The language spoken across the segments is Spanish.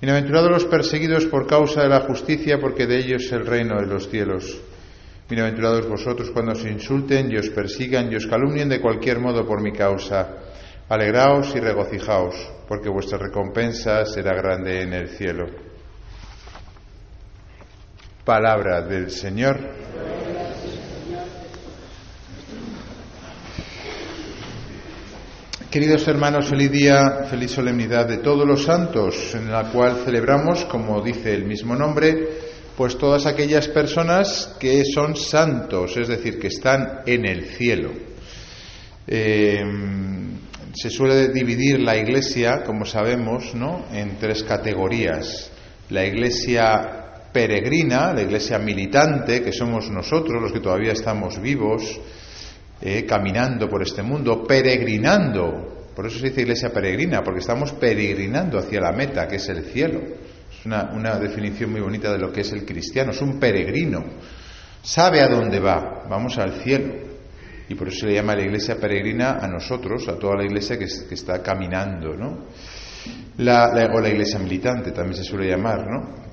Bienaventurados los perseguidos por causa de la justicia, porque de ellos es el reino de los cielos. Bienaventurados vosotros cuando os insulten y os persigan y os calumnien de cualquier modo por mi causa. Alegraos y regocijaos, porque vuestra recompensa será grande en el cielo. Palabra del Señor. Queridos hermanos, feliz día, feliz solemnidad de todos los santos, en la cual celebramos, como dice el mismo nombre, pues todas aquellas personas que son santos, es decir, que están en el cielo. Eh, se suele dividir la iglesia, como sabemos, ¿no? en tres categorías. La iglesia peregrina, la iglesia militante, que somos nosotros los que todavía estamos vivos, eh, caminando por este mundo, peregrinando. Por eso se dice iglesia peregrina, porque estamos peregrinando hacia la meta, que es el cielo. Es una, una definición muy bonita de lo que es el cristiano. Es un peregrino. Sabe a dónde va. Vamos al cielo. Y por eso se le llama la iglesia peregrina a nosotros, a toda la iglesia que, está caminando, ¿no? O la iglesia militante también se suele llamar, ¿no?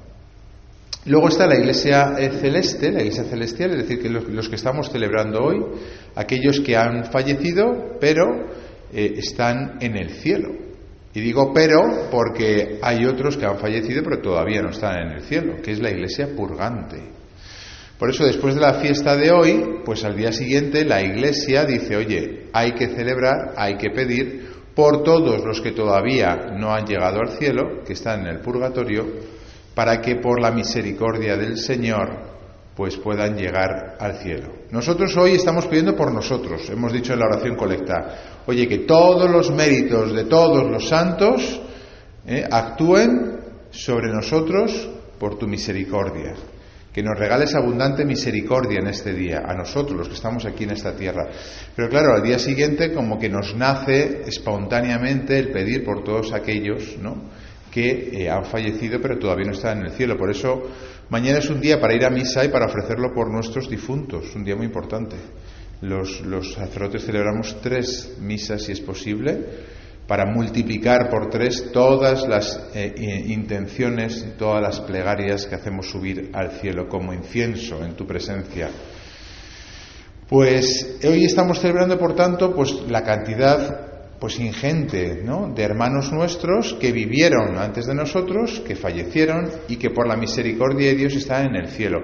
Luego está la iglesia eh, celeste, la iglesia celestial, es decir, que los, que estamos celebrando hoy, aquellos que han fallecido, pero eh, están en el cielo. Y digo pero porque hay otros que han fallecido, pero todavía no están en el cielo, que es la iglesia purgante. Por eso, después de la fiesta de hoy, pues al día siguiente la iglesia dice, oye, hay que celebrar, hay que pedir por todos los que todavía no han llegado al cielo, que están en el purgatorio, para que por la misericordia del Señor pues puedan llegar al cielo. Nosotros hoy estamos pidiendo por nosotros, hemos dicho en la oración colecta, oye, que todos los méritos de todos los santos eh, actúen sobre nosotros por tu misericordia, que nos regales abundante misericordia en este día, a nosotros los que estamos aquí en esta tierra. Pero claro, al día siguiente como que nos nace espontáneamente el pedir por todos aquellos, ¿no? Que eh, han fallecido pero todavía no están en el cielo. Por eso mañana es un día para ir a misa y para ofrecerlo por nuestros difuntos, un día muy importante. Los, los sacerdotes celebramos tres misas, si es posible, para multiplicar por tres todas las eh, intenciones, todas las plegarias que hacemos subir al cielo como incienso en tu presencia. Pues hoy estamos celebrando, por tanto, pues la cantidad pues ingente ¿no? de hermanos nuestros que vivieron antes de nosotros, que fallecieron y que por la misericordia de Dios están en el cielo.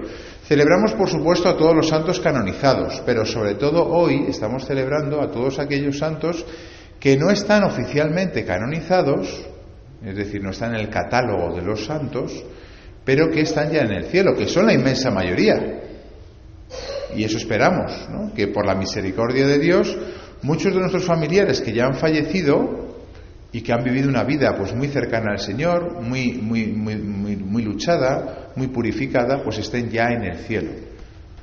Celebramos, por supuesto, a todos los santos canonizados, pero sobre todo hoy estamos celebrando a todos aquellos santos que no están oficialmente canonizados, es decir, no están en el catálogo de los santos, pero que están ya en el cielo, que son la inmensa mayoría. Y eso esperamos, ¿no? que por la misericordia de Dios muchos de nuestros familiares que ya han fallecido y que han vivido una vida pues muy cercana al Señor, muy, muy, muy, muy, luchada, muy purificada, pues estén ya en el cielo.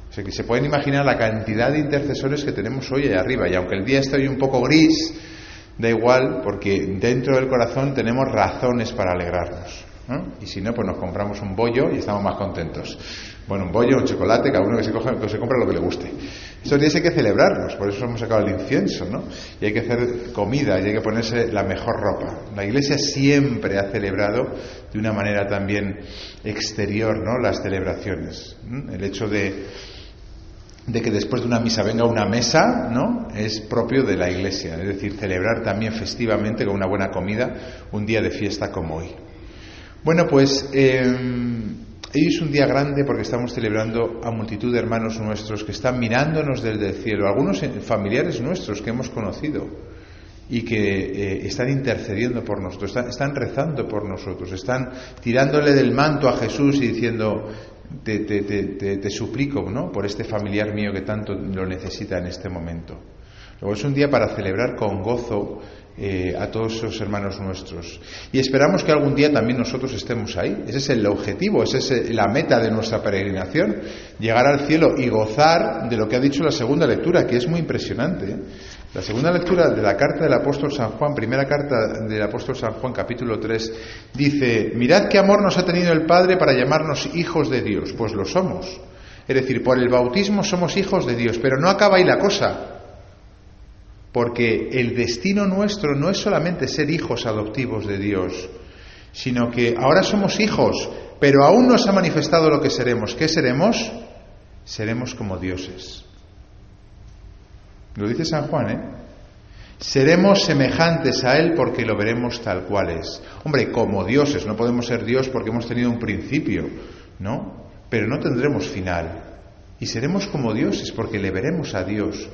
O sea que se pueden imaginar la cantidad de intercesores que tenemos hoy allá arriba. Y aunque el día esté hoy un poco gris, da igual, porque dentro del corazón tenemos razones para alegrarnos. ¿no? Y si no, pues nos compramos un bollo y estamos más contentos. Bueno, un bollo, un chocolate, cada uno que se, coja, que se compra lo que le guste. Estos días hay que celebrarlos, por eso hemos sacado el incienso, ¿no? Y hay que hacer comida y hay que ponerse la mejor ropa. La Iglesia siempre ha celebrado de una manera también exterior, ¿no? Las celebraciones. El hecho de, que después de una misa venga una mesa, ¿no? Es propio de la Iglesia, es decir, celebrar también festivamente con una buena comida un día de fiesta como hoy. Bueno, pues eh, Hoy es un día grande porque estamos celebrando a multitud de hermanos nuestros que están mirándonos desde el cielo, algunos familiares nuestros que hemos conocido y que eh, están intercediendo por nosotros, están, rezando por nosotros, están tirándole del manto a Jesús y diciendo, te, te, suplico ¿no? por este familiar mío que tanto lo necesita en este momento. Luego es un día para celebrar con gozo eh, a todos esos hermanos nuestros. Y esperamos que algún día también nosotros estemos ahí. Ese es el objetivo, esa es la meta de nuestra peregrinación, llegar al cielo y gozar de lo que ha dicho la segunda lectura, que es muy impresionante. La segunda lectura de la carta del apóstol San Juan, primera carta del apóstol San Juan, capítulo 3, dice, mirad qué amor nos ha tenido el Padre para llamarnos hijos de Dios, pues lo somos. Es decir, por el bautismo somos hijos de Dios, pero no acaba ahí la cosa. Porque el destino nuestro no es solamente ser hijos adoptivos de Dios, sino que ahora somos hijos, pero aún no se ha manifestado lo que seremos. ¿Qué seremos? Seremos como dioses. Lo dice San Juan, ¿eh? Seremos semejantes a Él porque lo veremos tal cual es. Hombre, como dioses, no podemos ser Dios porque hemos tenido un principio, ¿no? Pero no tendremos final. Y seremos como dioses porque le veremos a Dios.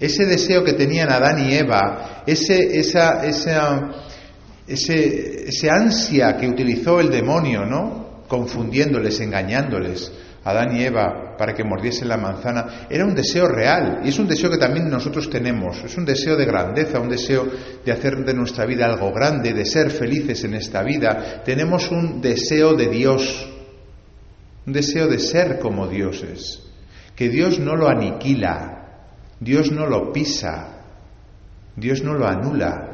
Ese deseo que tenían Adán y Eva, ese, esa, ese, ese ansia que utilizó el demonio, ¿no? Confundiéndoles, engañándoles, Adán y Eva para que mordiesen la manzana, era un deseo real y es un deseo que también nosotros tenemos, es un deseo de grandeza, un deseo de hacer de nuestra vida algo grande, de ser felices en esta vida. Tenemos un deseo de Dios, un deseo de ser como dioses, que Dios no lo aniquila, Dios no lo pisa, Dios no lo anula,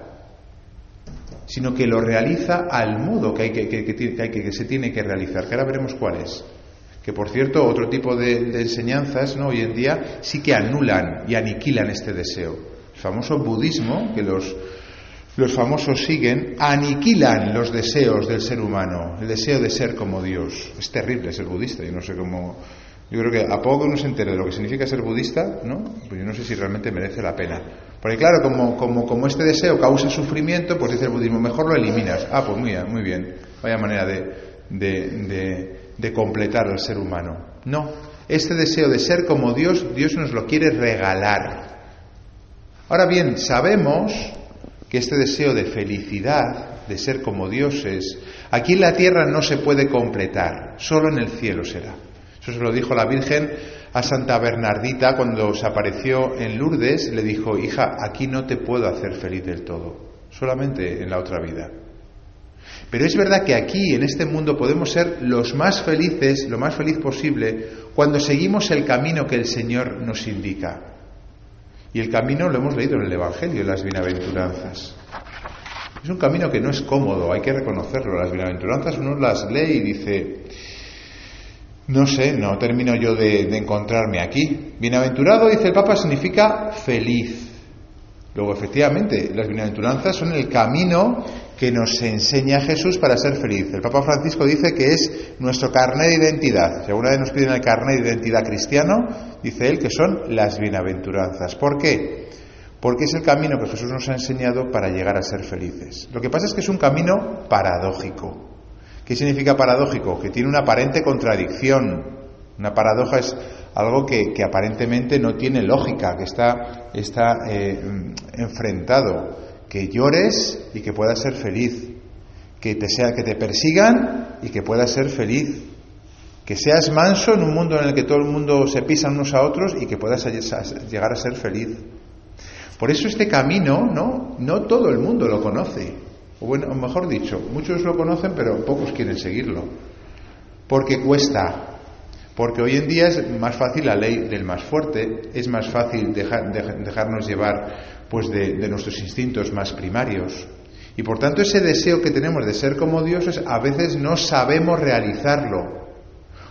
sino que lo realiza al modo que, hay que, que, se tiene que realizar, que ahora veremos cuál es. Que por cierto, otro tipo de, enseñanzas ¿no? hoy en día sí que anulan y aniquilan este deseo. El famoso budismo, que los, los famosos siguen, aniquilan los deseos del ser humano, el deseo de ser como Dios. Es terrible ser budista, yo no sé cómo yo creo que a poco que uno se entere de lo que significa ser budista, ¿no? Pues yo no sé si realmente merece la pena. Porque claro, como, como, como este deseo causa sufrimiento, pues dice el budismo, mejor lo eliminas. Ah, pues muy bien, muy bien. Vaya manera de, de, de completar al ser humano. No, este deseo de ser como Dios, Dios nos lo quiere regalar. Ahora bien, sabemos que este deseo de felicidad, de ser como Dios es, aquí en la tierra no se puede completar, solo en el cielo será. Eso se lo dijo la Virgen a Santa Bernardita cuando se apareció en Lourdes. Le dijo, hija, aquí no te puedo hacer feliz del todo, solamente en la otra vida. Pero es verdad que aquí, en este mundo, podemos ser los más felices, lo más feliz posible, cuando seguimos el camino que el Señor nos indica. Y el camino lo hemos leído en el Evangelio, en las bienaventuranzas. Es un camino que no es cómodo, hay que reconocerlo. Las bienaventuranzas uno las lee y dice, no sé, no termino yo de, encontrarme aquí. Bienaventurado, dice el Papa, significa feliz. Luego, efectivamente, las bienaventuranzas son el camino que nos enseña Jesús para ser feliz. El Papa Francisco dice que es nuestro carnet de identidad. Si alguna vez nos piden el carnet de identidad cristiano, dice él que son las bienaventuranzas. ¿Por qué? Porque es el camino que Jesús nos ha enseñado para llegar a ser felices. Lo que pasa es que es un camino paradójico. ¿Qué significa paradójico? Que tiene una aparente contradicción. Una paradoja es algo que, aparentemente no tiene lógica, que está, eh, enfrentado. Que llores y que puedas ser feliz. Que te, sea, que te persigan y que puedas ser feliz. Que seas manso en un mundo en el que todo el mundo se pisa unos a otros y que puedas llegar a ser feliz. Por eso este camino, ¿no? No todo el mundo lo conoce. O bueno, mejor dicho, muchos lo conocen, pero pocos quieren seguirlo. Porque cuesta. Porque hoy en día es más fácil la ley del más fuerte, es más fácil dejarnos llevar pues de, nuestros instintos más primarios. Y por tanto ese deseo que tenemos de ser como dioses a veces no sabemos realizarlo.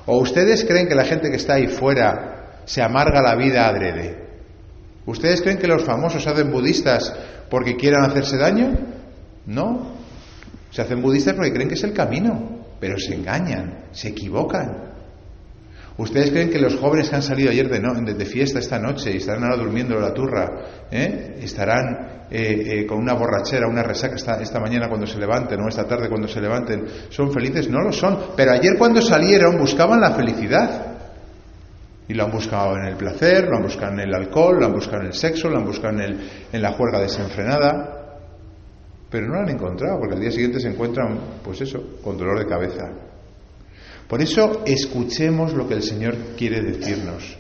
¿O ustedes creen que la gente que está ahí fuera se amarga la vida adrede? ¿Ustedes creen que los famosos hacen budistas porque quieran hacerse daño? No. Se hacen budistas porque creen que es el camino, pero se engañan, se equivocan. ¿Ustedes creen que los jóvenes que han salido ayer de, de, fiesta esta noche y estarán ahora durmiendo la turra, ¿eh? estarán eh, eh, con una borrachera, una resaca esta, esta, mañana cuando se levanten o esta tarde cuando se levanten, son felices? No lo son. Pero ayer cuando salieron buscaban la felicidad. Y lo han buscado en el placer, lo han buscado en el alcohol, lo han buscado en el sexo, lo han buscado en, el, en la juerga desenfrenada. Pero no lo han encontrado, porque al día siguiente se encuentran, pues eso, con dolor de cabeza. Por eso escuchemos lo que el Señor quiere decirnos.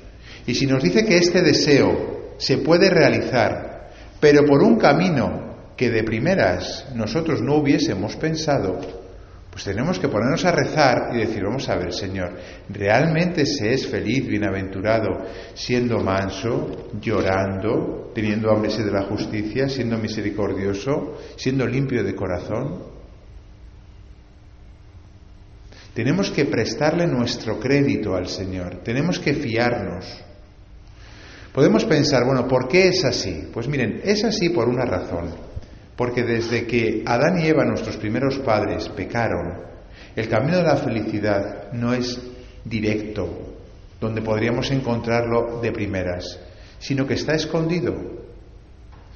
Y si nos dice que este deseo se puede realizar, pero por un camino que de primeras nosotros no hubiésemos pensado, pues tenemos que ponernos a rezar y decir, vamos a ver, Señor, ¿realmente se es feliz, bienaventurado, siendo manso, llorando, teniendo hambre de la justicia, siendo misericordioso, siendo limpio de corazón? Tenemos que prestarle nuestro crédito al Señor, tenemos que fiarnos. Podemos pensar, bueno, ¿por qué es así? Pues miren, es así por una razón. Porque desde que Adán y Eva, nuestros primeros padres, pecaron, el camino de la felicidad no es directo, donde podríamos encontrarlo de primeras, sino que está escondido.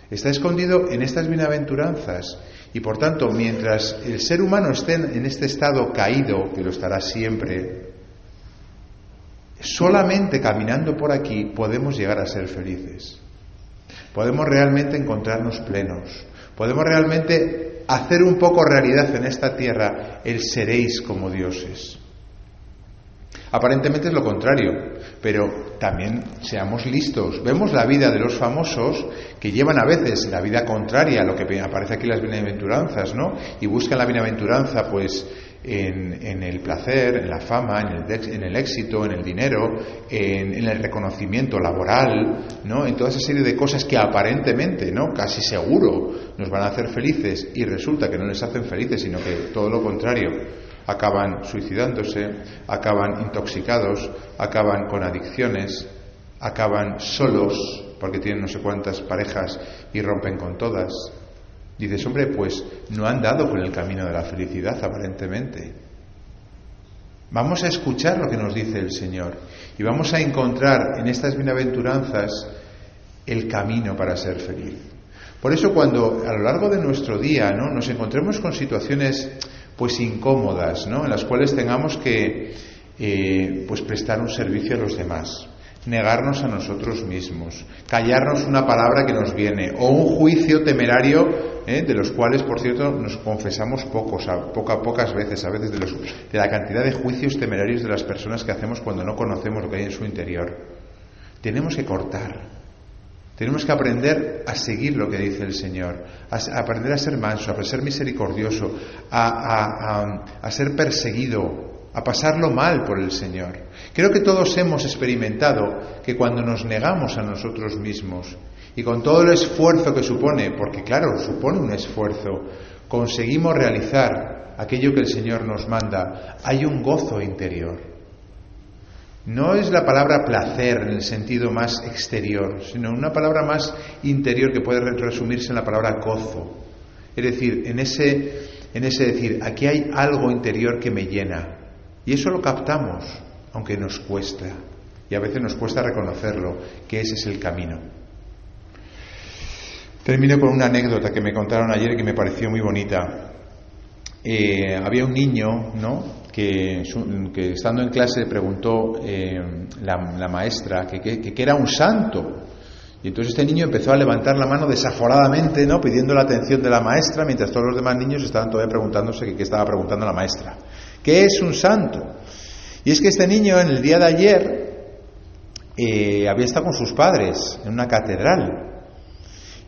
Está escondido en estas bienaventuranzas y por tanto, mientras el ser humano esté en este estado caído, que lo estará siempre, solamente caminando por aquí podemos llegar a ser felices. Podemos realmente encontrarnos plenos. Podemos realmente hacer un poco realidad en esta tierra el seréis como dioses. Aparentemente es lo contrario, pero también seamos listos. Vemos la vida de los famosos que llevan a veces la vida contraria a lo que aparece aquí en las bienaventuranzas, ¿no? Y buscan la bienaventuranza, pues, en, el placer, en la fama, en el, éxito, en el dinero, en, en, el reconocimiento laboral, ¿no? En toda esa serie de cosas que aparentemente, ¿no? Casi seguro nos van a hacer felices y resulta que no les hacen felices, sino que todo lo contrario acaban suicidándose, acaban intoxicados, acaban con adicciones, acaban solos porque tienen no sé cuántas parejas y rompen con todas. Dices, hombre, pues no han dado por el camino de la felicidad aparentemente. Vamos a escuchar lo que nos dice el Señor y vamos a encontrar en estas bienaventuranzas el camino para ser feliz. Por eso cuando a lo largo de nuestro día ¿no? nos encontremos con situaciones pues incómodas, ¿no? En las cuales tengamos que eh, pues prestar un servicio a los demás, negarnos a nosotros mismos, callarnos una palabra que nos viene o un juicio temerario ¿eh? de los cuales, por cierto, nos confesamos pocos, a, pocas veces, a veces de, la cantidad de juicios temerarios de las personas que hacemos cuando no conocemos lo que hay en su interior. Tenemos que cortar, tenemos que aprender a seguir lo que dice el Señor, a, aprender a ser manso, a ser misericordioso, a, ser perseguido, a pasarlo mal por el Señor. Creo que todos hemos experimentado que cuando nos negamos a nosotros mismos y con todo el esfuerzo que supone, porque claro, supone un esfuerzo, conseguimos realizar aquello que el Señor nos manda, hay un gozo interior. No es la palabra placer en el sentido más exterior, sino una palabra más interior que puede resumirse en la palabra gozo. Es decir, en ese, en ese decir, aquí hay algo interior que me llena. Y eso lo captamos, aunque nos cuesta. Y a veces nos cuesta reconocerlo, que ese es el camino. Termino con una anécdota que me contaron ayer que me pareció muy bonita. Eh, había un niño, ¿no? que, estando en clase preguntó eh, la, maestra que, era un santo. Y entonces este niño empezó a levantar la mano desaforadamente, ¿no? pidiendo la atención de la maestra, mientras todos los demás niños estaban todavía preguntándose qué estaba preguntando la maestra. ¿Qué es un santo? Y es que este niño en el día de ayer eh, había estado con sus padres en una catedral.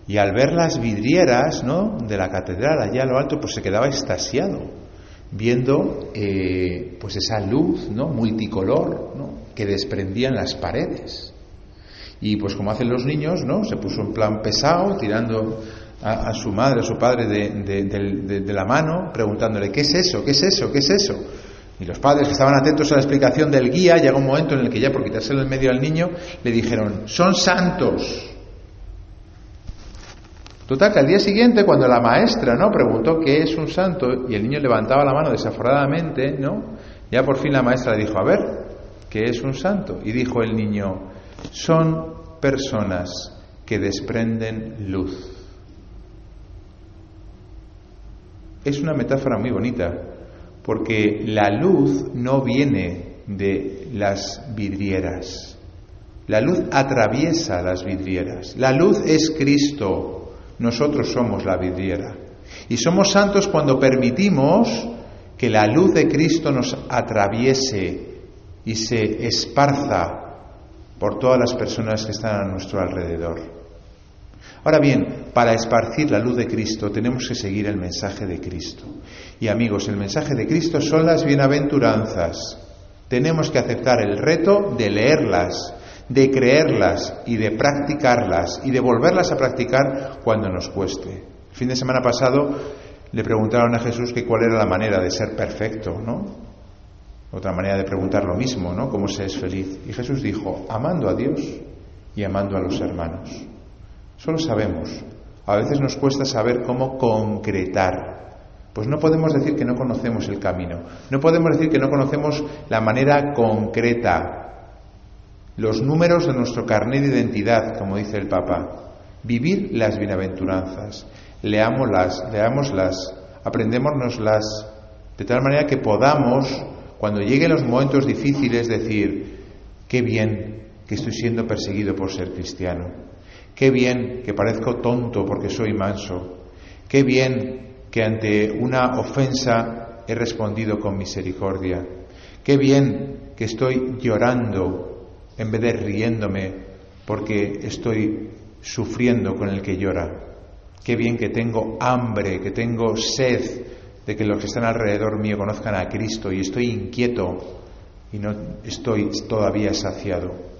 Y al ver las vidrieras ¿no? de la catedral allá a lo alto, pues se quedaba extasiado viendo eh, pues esa luz ¿no? multicolor ¿no? que desprendían las paredes. Y pues como hacen los niños, ¿no? se puso en plan pesado, tirando a, su madre, a su padre de, la mano, preguntándole, ¿qué es eso? ¿Qué es eso? ¿Qué es eso? Y los padres que estaban atentos a la explicación del guía, llega un momento en el que ya por quitárselo en medio al niño, le dijeron, son santos. Total, que al día siguiente, cuando la maestra ¿no? preguntó qué es un santo y el niño levantaba la mano desaforadamente, ¿no? ya por fin la maestra le dijo, a ver, ¿qué es un santo? Y dijo el niño, son personas que desprenden luz. Es una metáfora muy bonita, porque la luz no viene de las vidrieras. La luz atraviesa las vidrieras. La luz es Cristo. Nosotros somos la vidriera. Y somos santos cuando permitimos que la luz de Cristo nos atraviese y se esparza por todas las personas que están a nuestro alrededor. Ahora bien, para esparcir la luz de Cristo tenemos que seguir el mensaje de Cristo. Y amigos, el mensaje de Cristo son las bienaventuranzas. Tenemos que aceptar el reto de leerlas, de creerlas y de practicarlas y de volverlas a practicar cuando nos cueste. El fin de semana pasado le preguntaron a Jesús que cuál era la manera de ser perfecto, ¿no? Otra manera de preguntar lo mismo, ¿no? ¿Cómo se es feliz? Y Jesús dijo, amando a Dios y amando a los hermanos. Solo sabemos. A veces nos cuesta saber cómo concretar. Pues no podemos decir que no conocemos el camino. No podemos decir que no conocemos la manera concreta. Los números de nuestro carnet de identidad, como dice el Papa. Vivir las bienaventuranzas. Leámoslas, leámoslas, aprendémonoslas, de tal manera que podamos, cuando lleguen los momentos difíciles, decir, qué bien que estoy siendo perseguido por ser cristiano Qué bien que parezco tonto porque soy manso. Qué bien que ante una ofensa he respondido con misericordia. Qué bien que estoy llorando en vez de riéndome porque estoy sufriendo con el que llora. Qué bien que tengo hambre, que tengo sed de que los que están alrededor mío conozcan a Cristo y estoy inquieto y no estoy todavía saciado.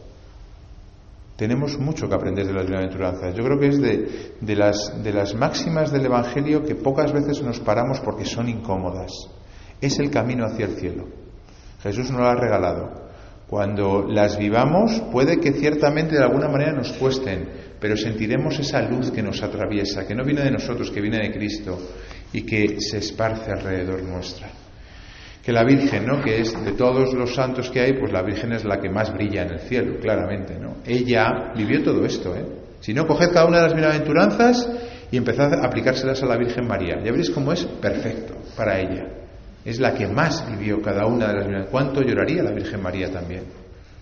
Tenemos mucho que aprender de las bienaventuranzas. Yo creo que es de, las, de las máximas del Evangelio que pocas veces nos paramos porque son incómodas. Es el camino hacia el cielo. Jesús nos lo ha regalado. Cuando las vivamos, puede que ciertamente de alguna manera nos cuesten, pero sentiremos esa luz que nos atraviesa, que no viene de nosotros, que viene de Cristo y que se esparce alrededor nuestra que la Virgen, ¿no? que es de todos los santos que hay, pues la Virgen es la que más brilla en el cielo, claramente. ¿no? Ella vivió todo esto. ¿eh? Si no, coged cada una de las bienaventuranzas y empezad a aplicárselas a la Virgen María. Ya veréis cómo es perfecto para ella. Es la que más vivió cada una de las bienaventuranzas. ¿Cuánto lloraría la Virgen María también?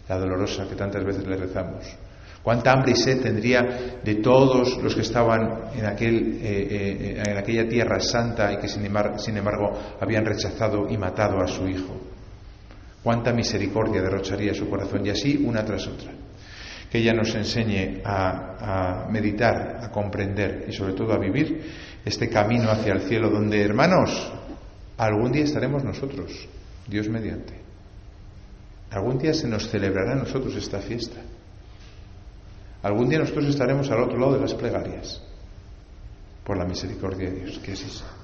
La dolorosa que tantas veces le rezamos. Cuánta hambre y sed tendría de todos los que estaban en, aquel, eh, eh, en aquella tierra santa y que sin embargo, habían rechazado y matado a su hijo. Cuánta misericordia derrocharía su corazón y así una tras otra. Que ella nos enseñe a, a meditar, a comprender y sobre todo a vivir este camino hacia el cielo donde, hermanos, algún día estaremos nosotros, Dios mediante. Algún día se nos celebrará a nosotros esta fiesta. Algún día nosotros estaremos al otro lado de las plegarias, por la misericordia de Dios, que así sea.